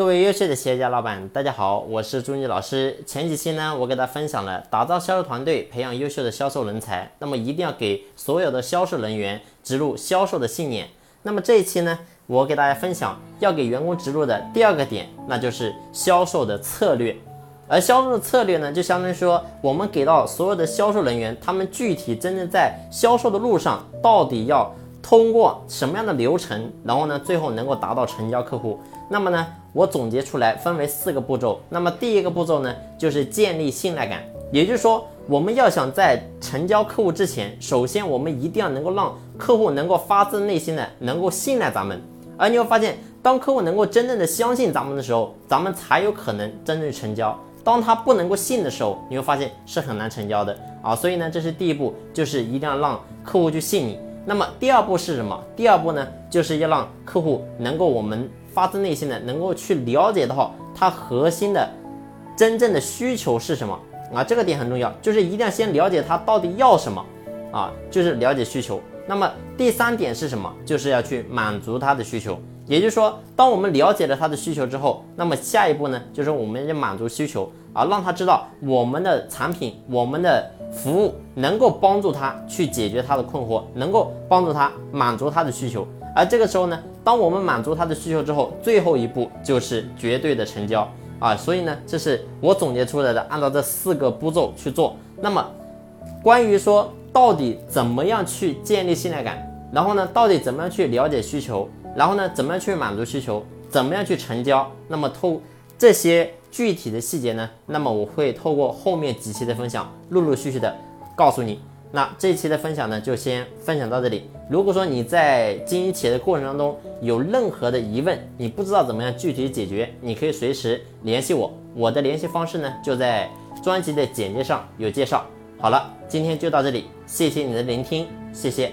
各位优秀的企业家老板，大家好，我是朱妮老师。前几期呢，我给大家分享了打造销售团队，培养优秀的销售人才，那么一定要给所有的销售人员植入销售的信念。那么这一期呢，我给大家分享要给员工植入的第二个点，那就是销售的策略。而销售的策略呢，就相当于说，我们给到所有的销售人员，他们具体真正在销售的路上，到底要通过什么样的流程，然后呢，最后能够达到成交客户。那么呢，我总结出来分为四个步骤。那么第一个步骤呢，就是建立信赖感，也就是说，我们要想在成交客户之前，首先我们一定要能够让客户能够发自内心的能够信赖咱们。而你会发现，当客户能够真正的相信咱们的时候，咱们才有可能真正成交。当他不能够信的时候，你会发现是很难成交的啊。所以呢，这是第一步，就是一定要让客户去信你。那么第二步是什么？第二步呢，就是要让客户能够我们发自内心的能够去了解到他核心的真正的需求是什么啊。这个点很重要，就是一定要先了解他到底要什么啊，就是了解需求。那么第三点是什么？就是要去满足他的需求。也就是说，当我们了解了他的需求之后，那么下一步呢，就是我们要满足需求啊，让他知道我们的产品、我们的服务能够帮助他去解决他的困惑，能够帮助他满足他的需求。而这个时候呢，当我们满足他的需求之后，最后一步就是绝对的成交啊。所以呢，这是我总结出来的，按照这四个步骤去做。那么，关于说到底怎么样去建立信赖感，然后呢，到底怎么样去了解需求？然后呢，怎么样去满足需求？怎么样去成交？那么透这些具体的细节呢？那么我会透过后面几期的分享，陆陆续续的告诉你。那这一期的分享呢，就先分享到这里。如果说你在经营企业的过程当中有任何的疑问，你不知道怎么样具体解决，你可以随时联系我。我的联系方式呢，就在专辑的简介上有介绍。好了，今天就到这里，谢谢你的聆听，谢谢。